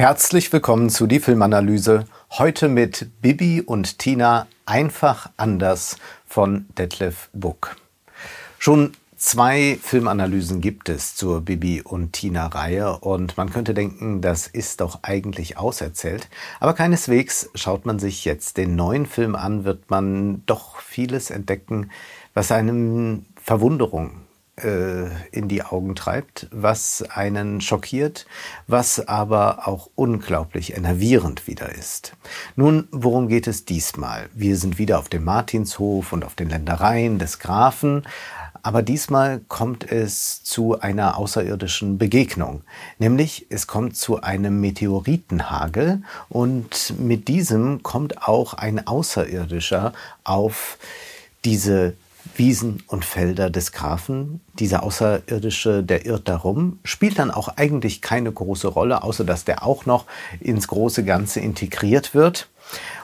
Herzlich willkommen zu die Filmanalyse. Heute mit Bibi und Tina einfach anders von Detlef Buck. Schon zwei Filmanalysen gibt es zur Bibi und Tina Reihe und man könnte denken, das ist doch eigentlich auserzählt. Aber keineswegs schaut man sich jetzt den neuen Film an, wird man doch vieles entdecken, was einem Verwunderung äh, in die Augen treibt, was einen schockiert, was aber auch unglaublich enervierend wieder ist. Nun, worum geht es diesmal? Wir sind wieder auf dem Martinshof und auf den Ländereien des Grafen, aber diesmal kommt es zu einer außerirdischen Begegnung. Nämlich es kommt zu einem Meteoritenhagel und mit diesem kommt auch ein Außerirdischer auf diese Wiesen und Felder des Grafen. Dieser Außerirdische, der irrt darum, spielt dann auch eigentlich keine große Rolle, außer dass der auch noch ins große Ganze integriert wird.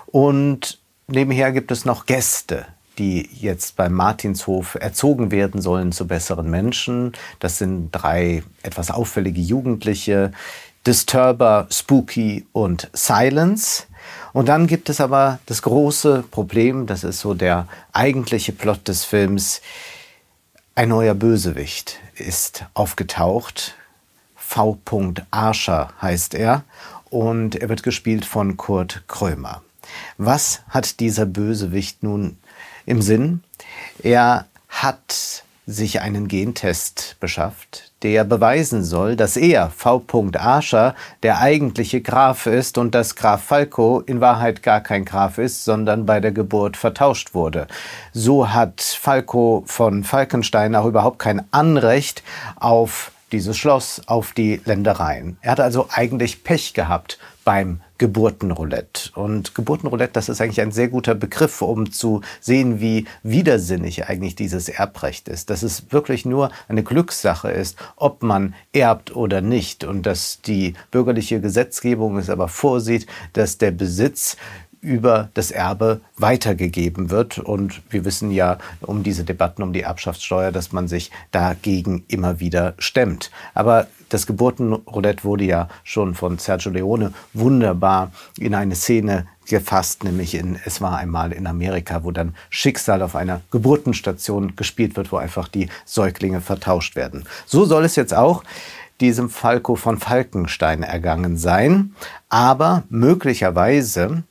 Und nebenher gibt es noch Gäste, die jetzt beim Martinshof erzogen werden sollen zu besseren Menschen. Das sind drei etwas auffällige Jugendliche, Disturber, Spooky und Silence. Und dann gibt es aber das große Problem, das ist so der eigentliche Plot des Films. Ein neuer Bösewicht ist aufgetaucht. V. Arscher heißt er. Und er wird gespielt von Kurt Krömer. Was hat dieser Bösewicht nun im Sinn? Er hat sich einen Gentest beschafft, der beweisen soll, dass er, V. Arscher, der eigentliche Graf ist und dass Graf Falco in Wahrheit gar kein Graf ist, sondern bei der Geburt vertauscht wurde. So hat Falco von Falkenstein auch überhaupt kein Anrecht auf dieses Schloss, auf die Ländereien. Er hat also eigentlich Pech gehabt beim Geburtenroulette. Und Geburtenroulette, das ist eigentlich ein sehr guter Begriff, um zu sehen, wie widersinnig eigentlich dieses Erbrecht ist. Dass es wirklich nur eine Glückssache ist, ob man erbt oder nicht. Und dass die bürgerliche Gesetzgebung es aber vorsieht, dass der Besitz über das Erbe weitergegeben wird. Und wir wissen ja um diese Debatten um die Erbschaftssteuer, dass man sich dagegen immer wieder stemmt. Aber das Geburtenroulette wurde ja schon von Sergio Leone wunderbar in eine Szene gefasst, nämlich in Es war einmal in Amerika, wo dann Schicksal auf einer Geburtenstation gespielt wird, wo einfach die Säuglinge vertauscht werden. So soll es jetzt auch diesem Falco von Falkenstein ergangen sein. Aber möglicherweise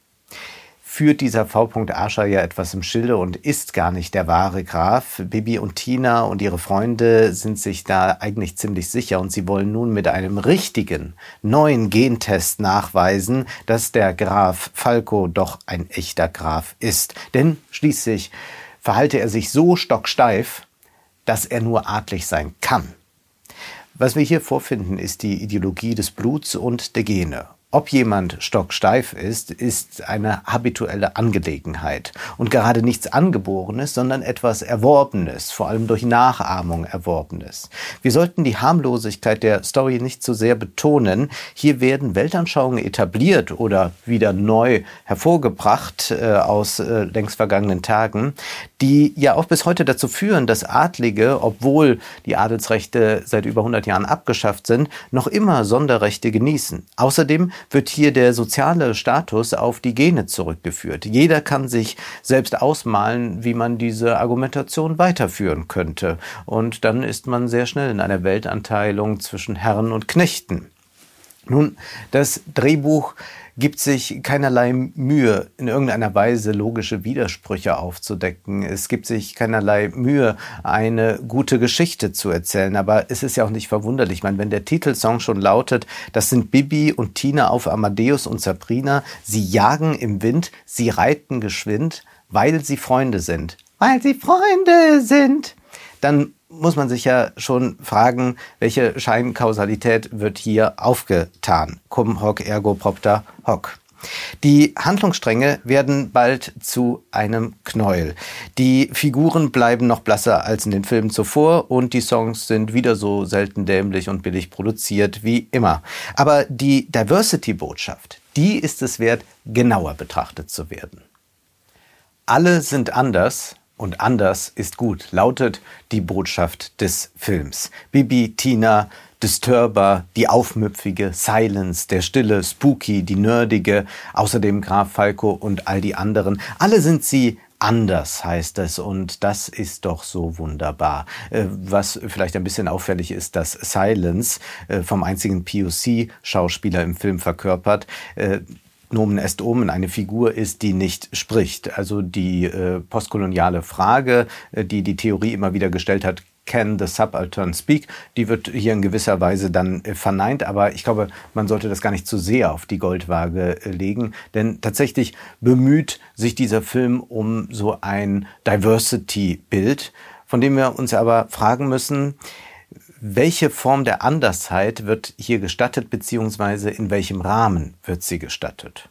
führt dieser V. Ascher ja etwas im Schilde und ist gar nicht der wahre Graf. Bibi und Tina und ihre Freunde sind sich da eigentlich ziemlich sicher und sie wollen nun mit einem richtigen neuen Gentest nachweisen, dass der Graf Falco doch ein echter Graf ist. Denn schließlich verhalte er sich so stocksteif, dass er nur adlig sein kann. Was wir hier vorfinden, ist die Ideologie des Bluts und der Gene. Ob jemand stocksteif ist, ist eine habituelle Angelegenheit und gerade nichts Angeborenes, sondern etwas Erworbenes, vor allem durch Nachahmung Erworbenes. Wir sollten die Harmlosigkeit der Story nicht zu sehr betonen. Hier werden Weltanschauungen etabliert oder wieder neu hervorgebracht äh, aus äh, längst vergangenen Tagen, die ja auch bis heute dazu führen, dass Adlige, obwohl die Adelsrechte seit über 100 Jahren abgeschafft sind, noch immer Sonderrechte genießen. Außerdem wird hier der soziale Status auf die Gene zurückgeführt. Jeder kann sich selbst ausmalen, wie man diese Argumentation weiterführen könnte. Und dann ist man sehr schnell in einer Weltanteilung zwischen Herren und Knechten. Nun, das Drehbuch gibt sich keinerlei Mühe, in irgendeiner Weise logische Widersprüche aufzudecken. Es gibt sich keinerlei Mühe, eine gute Geschichte zu erzählen. Aber es ist ja auch nicht verwunderlich. Ich meine, wenn der Titelsong schon lautet, das sind Bibi und Tina auf Amadeus und Sabrina, sie jagen im Wind, sie reiten geschwind, weil sie Freunde sind. Weil sie Freunde sind. Dann muss man sich ja schon fragen, welche Scheinkausalität wird hier aufgetan? Cum hoc ergo propter hoc. Die Handlungsstränge werden bald zu einem Knäuel. Die Figuren bleiben noch blasser als in den Filmen zuvor und die Songs sind wieder so selten dämlich und billig produziert wie immer. Aber die Diversity-Botschaft, die ist es wert, genauer betrachtet zu werden. Alle sind anders, und anders ist gut, lautet die Botschaft des Films. Bibi, Tina, Disturber, die aufmüpfige, Silence, der stille, Spooky, die nerdige, außerdem Graf Falco und all die anderen. Alle sind sie anders heißt es und das ist doch so wunderbar. Äh, was vielleicht ein bisschen auffällig ist, dass Silence äh, vom einzigen POC-Schauspieler im Film verkörpert, äh, Nomen est omen eine Figur ist, die nicht spricht. Also die äh, postkoloniale Frage, äh, die die Theorie immer wieder gestellt hat, can the subaltern speak, die wird hier in gewisser Weise dann äh, verneint, aber ich glaube, man sollte das gar nicht zu sehr auf die Goldwaage äh, legen, denn tatsächlich bemüht sich dieser Film um so ein Diversity-Bild, von dem wir uns aber fragen müssen, welche Form der Andersheit wird hier gestattet, beziehungsweise in welchem Rahmen wird sie gestattet?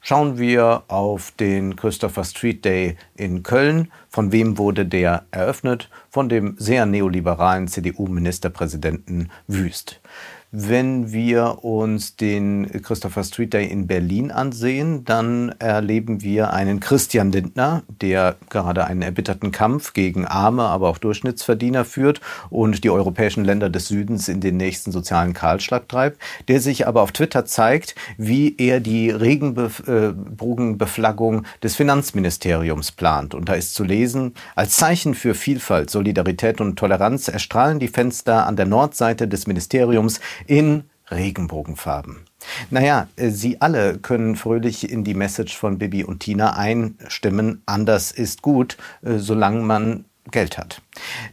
Schauen wir auf den Christopher Street Day in Köln. Von wem wurde der eröffnet? Von dem sehr neoliberalen CDU-Ministerpräsidenten Wüst. Wenn wir uns den Christopher Street Day in Berlin ansehen, dann erleben wir einen Christian Lindner, der gerade einen erbitterten Kampf gegen arme, aber auch Durchschnittsverdiener führt und die europäischen Länder des Südens in den nächsten sozialen Kahlschlag treibt, der sich aber auf Twitter zeigt, wie er die Regenbogenbeflaggung des Finanzministeriums plant. Und da ist zu lesen, als Zeichen für Vielfalt, Solidarität und Toleranz erstrahlen die Fenster an der Nordseite des Ministeriums in Regenbogenfarben. Naja, äh, sie alle können fröhlich in die Message von Bibi und Tina einstimmen. Anders ist gut, äh, solange man Geld hat.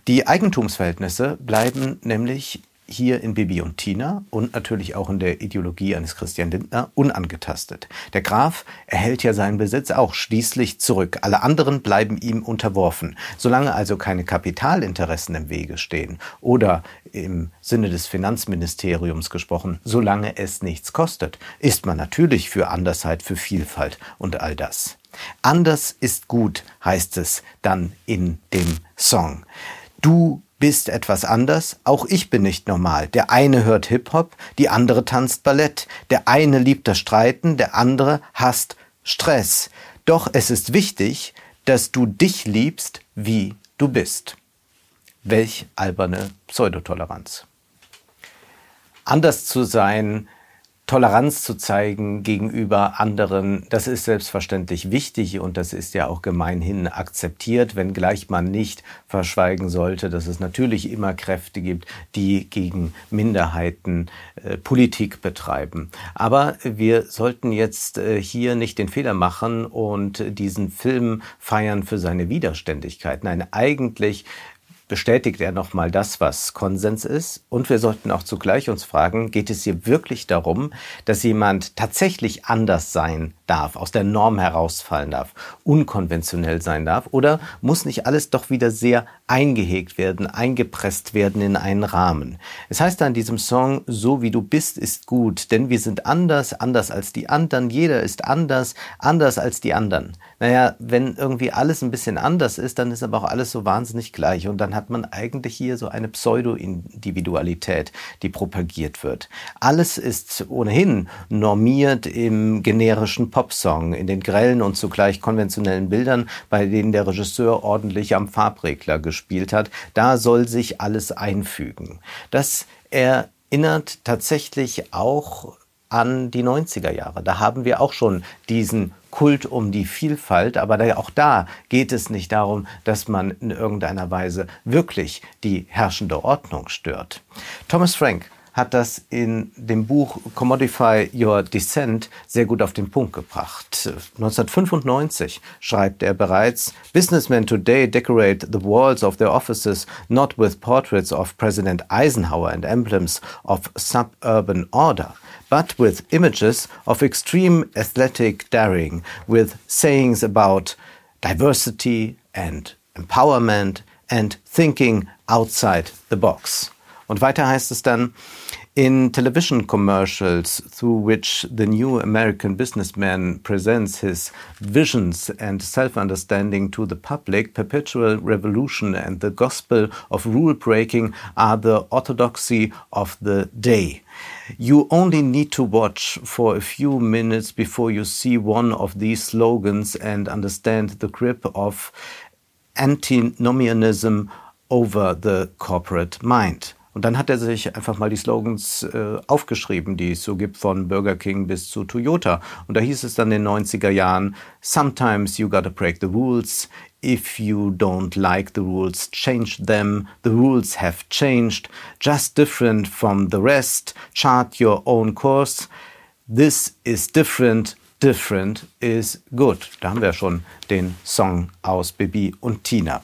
Die Eigentumsverhältnisse bleiben nämlich hier in Bibi und Tina und natürlich auch in der Ideologie eines Christian Lindner unangetastet. Der Graf erhält ja seinen Besitz auch schließlich zurück. Alle anderen bleiben ihm unterworfen. Solange also keine Kapitalinteressen im Wege stehen oder im Sinne des Finanzministeriums gesprochen, solange es nichts kostet, ist man natürlich für Andersheit, für Vielfalt und all das. Anders ist gut, heißt es dann in dem Song. Du bist etwas anders, auch ich bin nicht normal. Der eine hört Hip-Hop, die andere tanzt Ballett. Der eine liebt das Streiten, der andere hasst Stress. Doch es ist wichtig, dass du dich liebst, wie du bist. Welch alberne Pseudotoleranz. Anders zu sein, Toleranz zu zeigen gegenüber anderen, das ist selbstverständlich wichtig und das ist ja auch gemeinhin akzeptiert, wenngleich man nicht verschweigen sollte, dass es natürlich immer Kräfte gibt, die gegen Minderheiten äh, Politik betreiben. Aber wir sollten jetzt äh, hier nicht den Fehler machen und diesen Film feiern für seine Widerständigkeit. Nein, eigentlich bestätigt er nochmal das, was Konsens ist. Und wir sollten auch zugleich uns fragen, geht es hier wirklich darum, dass jemand tatsächlich anders sein darf, aus der Norm herausfallen darf, unkonventionell sein darf? Oder muss nicht alles doch wieder sehr eingehegt werden, eingepresst werden in einen Rahmen? Es heißt da in diesem Song, so wie du bist, ist gut, denn wir sind anders, anders als die anderen, jeder ist anders, anders als die anderen. Naja, wenn irgendwie alles ein bisschen anders ist, dann ist aber auch alles so wahnsinnig gleich und dann hat man eigentlich hier so eine Pseudo-Individualität, die propagiert wird. Alles ist ohnehin normiert im generischen Popsong, in den grellen und zugleich konventionellen Bildern, bei denen der Regisseur ordentlich am Farbregler gespielt hat. Da soll sich alles einfügen. Das erinnert tatsächlich auch an die 90er Jahre. Da haben wir auch schon diesen Kult um die Vielfalt, aber auch da geht es nicht darum, dass man in irgendeiner Weise wirklich die herrschende Ordnung stört. Thomas Frank hat das in dem Buch Commodify Your Descent sehr gut auf den Punkt gebracht. 1995 schreibt er bereits, Businessmen today decorate the walls of their offices not with portraits of President Eisenhower and emblems of suburban order, but with images of extreme athletic daring, with sayings about diversity and empowerment and thinking outside the box. Und weiter heißt es dann, in television commercials through which the new American businessman presents his visions and self-understanding to the public, perpetual revolution and the gospel of rule breaking are the orthodoxy of the day. You only need to watch for a few minutes before you see one of these slogans and understand the grip of antinomianism over the corporate mind. Und dann hat er sich einfach mal die Slogans äh, aufgeschrieben, die es so gibt, von Burger King bis zu Toyota. Und da hieß es dann in den 90er Jahren, Sometimes you gotta break the rules. If you don't like the rules, change them. The rules have changed. Just different from the rest. Chart your own course. This is different. Different is good. Da haben wir schon den Song aus Bibi und Tina.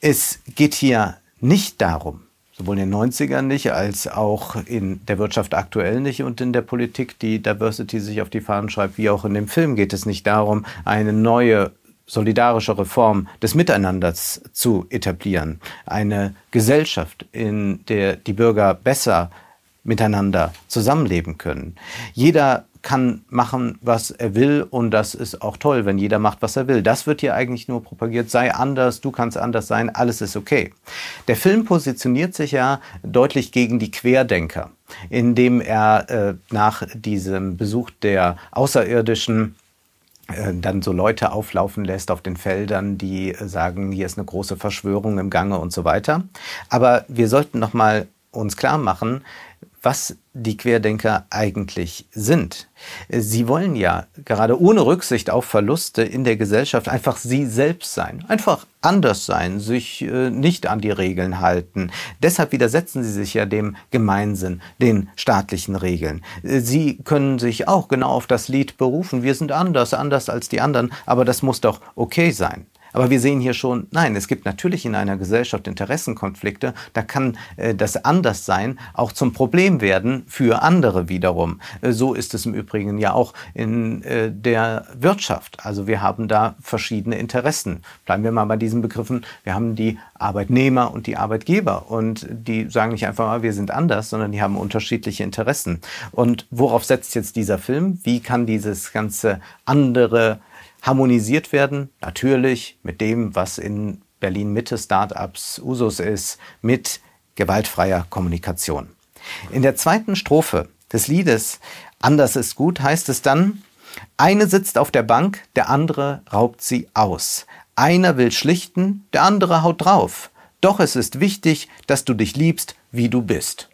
Es geht hier nicht darum, sowohl in den 90ern nicht, als auch in der Wirtschaft aktuell nicht und in der Politik, die Diversity sich auf die Fahnen schreibt, wie auch in dem Film geht es nicht darum, eine neue solidarische Reform des Miteinanders zu etablieren. Eine Gesellschaft, in der die Bürger besser miteinander zusammenleben können. Jeder kann machen, was er will und das ist auch toll, wenn jeder macht, was er will. Das wird hier eigentlich nur propagiert, sei anders, du kannst anders sein, alles ist okay. Der Film positioniert sich ja deutlich gegen die Querdenker, indem er äh, nach diesem Besuch der Außerirdischen äh, dann so Leute auflaufen lässt auf den Feldern, die sagen, hier ist eine große Verschwörung im Gange und so weiter. Aber wir sollten noch mal uns klar machen, was die Querdenker eigentlich sind. Sie wollen ja gerade ohne Rücksicht auf Verluste in der Gesellschaft einfach sie selbst sein, einfach anders sein, sich äh, nicht an die Regeln halten. Deshalb widersetzen sie sich ja dem Gemeinsinn, den staatlichen Regeln. Sie können sich auch genau auf das Lied berufen, wir sind anders, anders als die anderen, aber das muss doch okay sein. Aber wir sehen hier schon, nein, es gibt natürlich in einer Gesellschaft Interessenkonflikte. Da kann äh, das Anderssein auch zum Problem werden für andere wiederum. Äh, so ist es im Übrigen ja auch in äh, der Wirtschaft. Also wir haben da verschiedene Interessen. Bleiben wir mal bei diesen Begriffen. Wir haben die Arbeitnehmer und die Arbeitgeber und die sagen nicht einfach mal, wir sind anders, sondern die haben unterschiedliche Interessen. Und worauf setzt jetzt dieser Film? Wie kann dieses ganze andere harmonisiert werden, natürlich mit dem, was in Berlin Mitte Startups Usus ist, mit gewaltfreier Kommunikation. In der zweiten Strophe des Liedes Anders ist gut heißt es dann, eine sitzt auf der Bank, der andere raubt sie aus. Einer will schlichten, der andere haut drauf. Doch es ist wichtig, dass du dich liebst, wie du bist.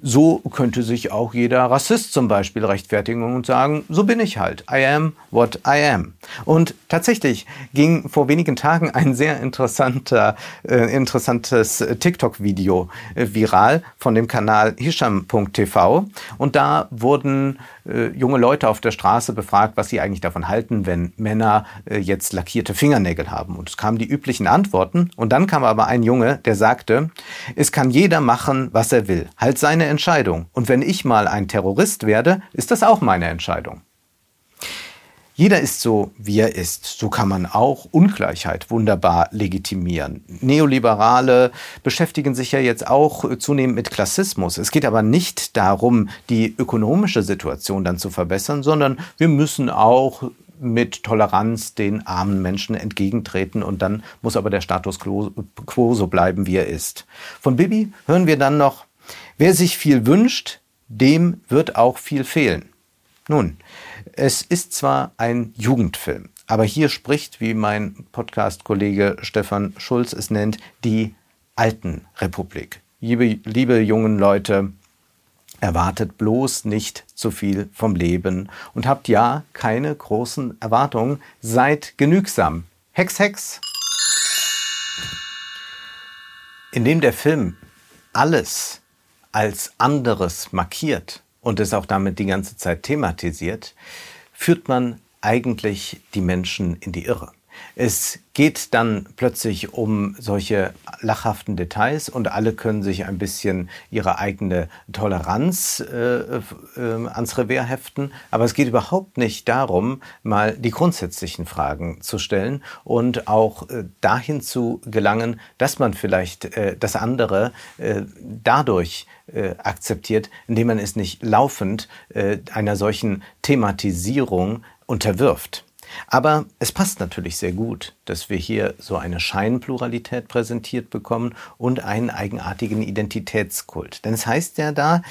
So könnte sich auch jeder Rassist zum Beispiel rechtfertigen und sagen, so bin ich halt. I am what I am. Und tatsächlich ging vor wenigen Tagen ein sehr interessanter, äh, interessantes TikTok-Video äh, viral von dem Kanal hisham.tv. Und da wurden äh, junge Leute auf der Straße befragt, was sie eigentlich davon halten, wenn Männer äh, jetzt lackierte Fingernägel haben. Und es kamen die üblichen Antworten. Und dann kam aber ein Junge, der sagte, es kann jeder machen, was er will. Halt seine Entscheidung. Und wenn ich mal ein Terrorist werde, ist das auch meine Entscheidung. Jeder ist so, wie er ist. So kann man auch Ungleichheit wunderbar legitimieren. Neoliberale beschäftigen sich ja jetzt auch zunehmend mit Klassismus. Es geht aber nicht darum, die ökonomische Situation dann zu verbessern, sondern wir müssen auch mit Toleranz den armen Menschen entgegentreten und dann muss aber der Status quo so bleiben, wie er ist. Von Bibi hören wir dann noch, wer sich viel wünscht, dem wird auch viel fehlen. Nun, es ist zwar ein Jugendfilm, aber hier spricht, wie mein Podcast-Kollege Stefan Schulz es nennt, die alten Republik. Liebe, liebe jungen Leute, erwartet bloß nicht zu viel vom Leben und habt ja keine großen Erwartungen. Seid genügsam. Hex, Hex. Indem der Film alles als anderes markiert und es auch damit die ganze Zeit thematisiert, führt man eigentlich die Menschen in die Irre. Es geht dann plötzlich um solche lachhaften Details und alle können sich ein bisschen ihre eigene Toleranz äh, äh, ans Revier heften. Aber es geht überhaupt nicht darum, mal die grundsätzlichen Fragen zu stellen und auch äh, dahin zu gelangen, dass man vielleicht äh, das andere äh, dadurch äh, akzeptiert, indem man es nicht laufend einer solchen Thematisierung unterwirft. Aber es passt natürlich sehr gut, dass wir hier so eine Scheinpluralität präsentiert bekommen und einen eigenartigen Identitätskult. Denn es heißt ja da,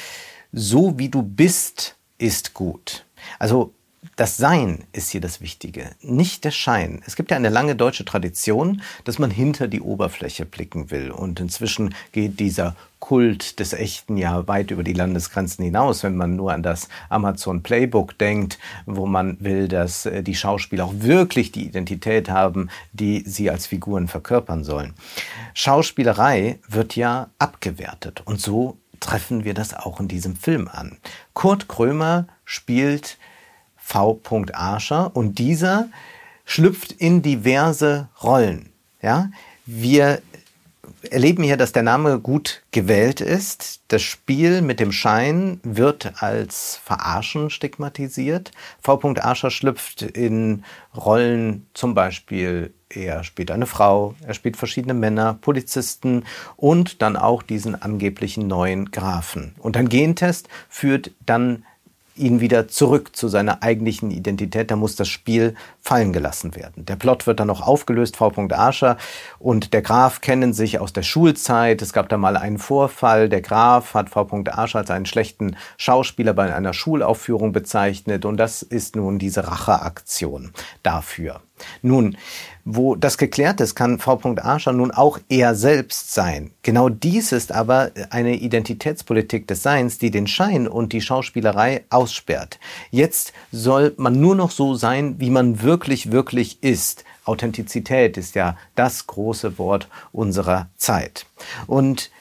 so wie du bist, ist gut. Also das Sein ist hier das Wichtige, nicht der Schein. Es gibt ja eine lange deutsche Tradition, dass man hinter die Oberfläche blicken will. Und inzwischen geht dieser Kult des Echten ja weit über die Landesgrenzen hinaus, wenn man nur an das Amazon Playbook denkt, wo man will, dass äh, die Schauspieler auch wirklich die Identität haben, die sie als Figuren verkörpern sollen. Schauspielerei wird ja abgewertet und so treffen wir das auch in diesem Film an. Kurt Krömer spielt V. Arscher und dieser schlüpft in diverse Rollen. Ja, wir erleben hier, dass der Name gut gewählt ist. Das Spiel mit dem Schein wird als Verarschen stigmatisiert. V. Arscher schlüpft in Rollen zum Beispiel er spielt eine Frau, er spielt verschiedene Männer, Polizisten und dann auch diesen angeblichen neuen Grafen. Und ein Gentest führt dann ihn wieder zurück zu seiner eigentlichen Identität. Da muss das Spiel fallen gelassen werden. Der Plot wird dann noch aufgelöst. V. Arscher und der Graf kennen sich aus der Schulzeit. Es gab da mal einen Vorfall. Der Graf hat V. Arscher als einen schlechten Schauspieler bei einer Schulaufführung bezeichnet. Und das ist nun diese Racheaktion dafür. Nun, wo das geklärt ist, kann V. Arscher nun auch er selbst sein. Genau dies ist aber eine Identitätspolitik des Seins, die den Schein und die Schauspielerei aussperrt. Jetzt soll man nur noch so sein, wie man wirklich, wirklich ist. Authentizität ist ja das große Wort unserer Zeit. Und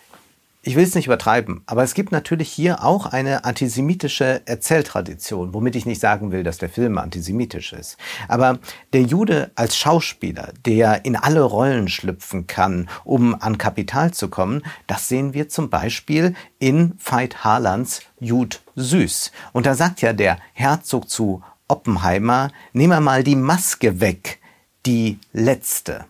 ich will es nicht übertreiben, aber es gibt natürlich hier auch eine antisemitische Erzähltradition, womit ich nicht sagen will, dass der Film antisemitisch ist. Aber der Jude als Schauspieler, der in alle Rollen schlüpfen kann, um an Kapital zu kommen, das sehen wir zum Beispiel in Veit Harlands Jud Süß. Und da sagt ja der Herzog zu Oppenheimer, nimm mal die Maske weg, die letzte.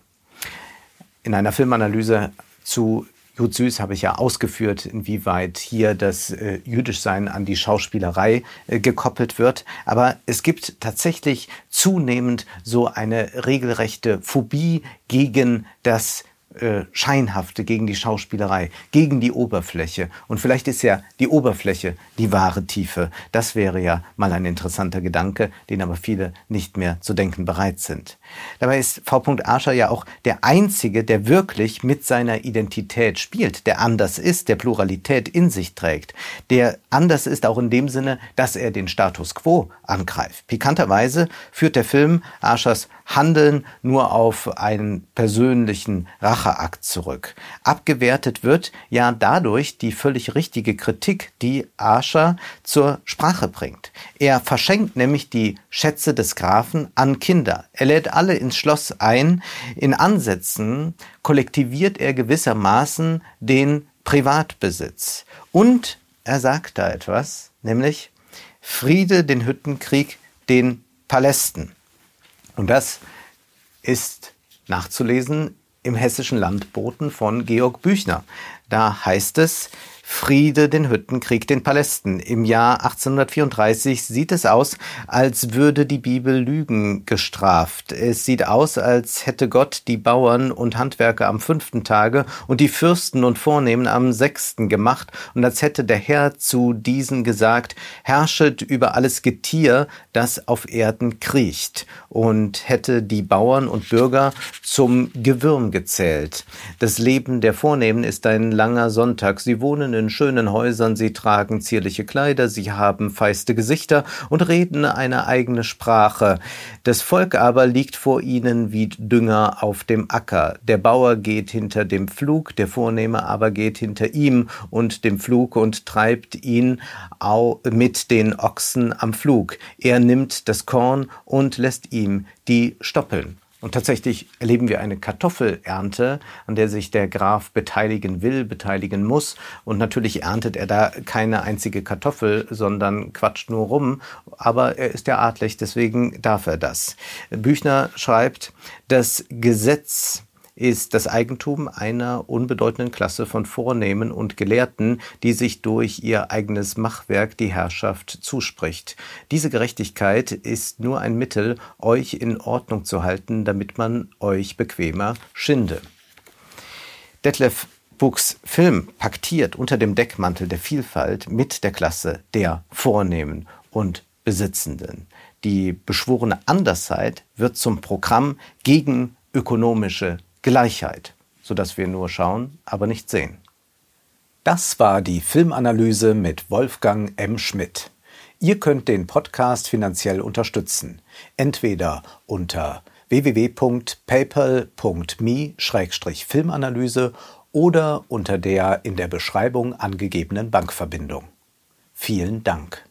In einer Filmanalyse zu Jud Süß habe ich ja ausgeführt, inwieweit hier das äh, Jüdischsein an die Schauspielerei äh, gekoppelt wird. Aber es gibt tatsächlich zunehmend so eine regelrechte Phobie gegen das äh, Scheinhafte, gegen die Schauspielerei, gegen die Oberfläche. Und vielleicht ist ja die Oberfläche die wahre Tiefe. Das wäre ja mal ein interessanter Gedanke, den aber viele nicht mehr zu denken bereit sind. Dabei ist V. Arscher ja auch der Einzige, der wirklich mit seiner Identität spielt, der anders ist, der Pluralität in sich trägt, der anders ist auch in dem Sinne, dass er den Status quo angreift. Pikanterweise führt der Film Arschers Handeln nur auf einen persönlichen Racheakt zurück. Abgewertet wird ja dadurch die völlig richtige Kritik, die Arscher zur Sprache bringt. Er verschenkt nämlich die Schätze des Grafen an Kinder. Er lädt alle ins Schloss ein. In Ansätzen kollektiviert er gewissermaßen den Privatbesitz. Und er sagt da etwas, nämlich Friede den Hüttenkrieg den Palästen. Und das ist nachzulesen im hessischen Landboten von Georg Büchner. Da heißt es, Friede den Hüttenkrieg den Palästen. Im Jahr 1834 sieht es aus, als würde die Bibel Lügen gestraft. Es sieht aus, als hätte Gott die Bauern und Handwerker am fünften Tage und die Fürsten und Vornehmen am sechsten gemacht und als hätte der Herr zu diesen gesagt, herrschet über alles Getier, das auf Erden kriecht und hätte die Bauern und Bürger zum Gewürm gezählt. Das Leben der Vornehmen ist ein langer Sonntag. Sie wohnen in schönen Häusern, sie tragen zierliche Kleider, sie haben feiste Gesichter und reden eine eigene Sprache. Das Volk aber liegt vor ihnen wie Dünger auf dem Acker. Der Bauer geht hinter dem Pflug, der Vornehme aber geht hinter ihm und dem Pflug und treibt ihn mit den Ochsen am Pflug. Er nimmt das Korn und lässt ihm die Stoppeln. Und tatsächlich erleben wir eine Kartoffelernte, an der sich der Graf beteiligen will, beteiligen muss. Und natürlich erntet er da keine einzige Kartoffel, sondern quatscht nur rum. Aber er ist ja adlig, deswegen darf er das. Büchner schreibt, das Gesetz ist das Eigentum einer unbedeutenden Klasse von Vornehmen und Gelehrten, die sich durch ihr eigenes Machwerk die Herrschaft zuspricht. Diese Gerechtigkeit ist nur ein Mittel, euch in Ordnung zu halten, damit man euch bequemer schinde. Detlef Buchs Film paktiert unter dem Deckmantel der Vielfalt mit der Klasse der Vornehmen und Besitzenden. Die beschworene Andersheit wird zum Programm gegen ökonomische Gleichheit, sodass wir nur schauen, aber nicht sehen. Das war die Filmanalyse mit Wolfgang M. Schmidt. Ihr könnt den Podcast finanziell unterstützen, entweder unter www.paypal.me-filmanalyse oder unter der in der Beschreibung angegebenen Bankverbindung. Vielen Dank.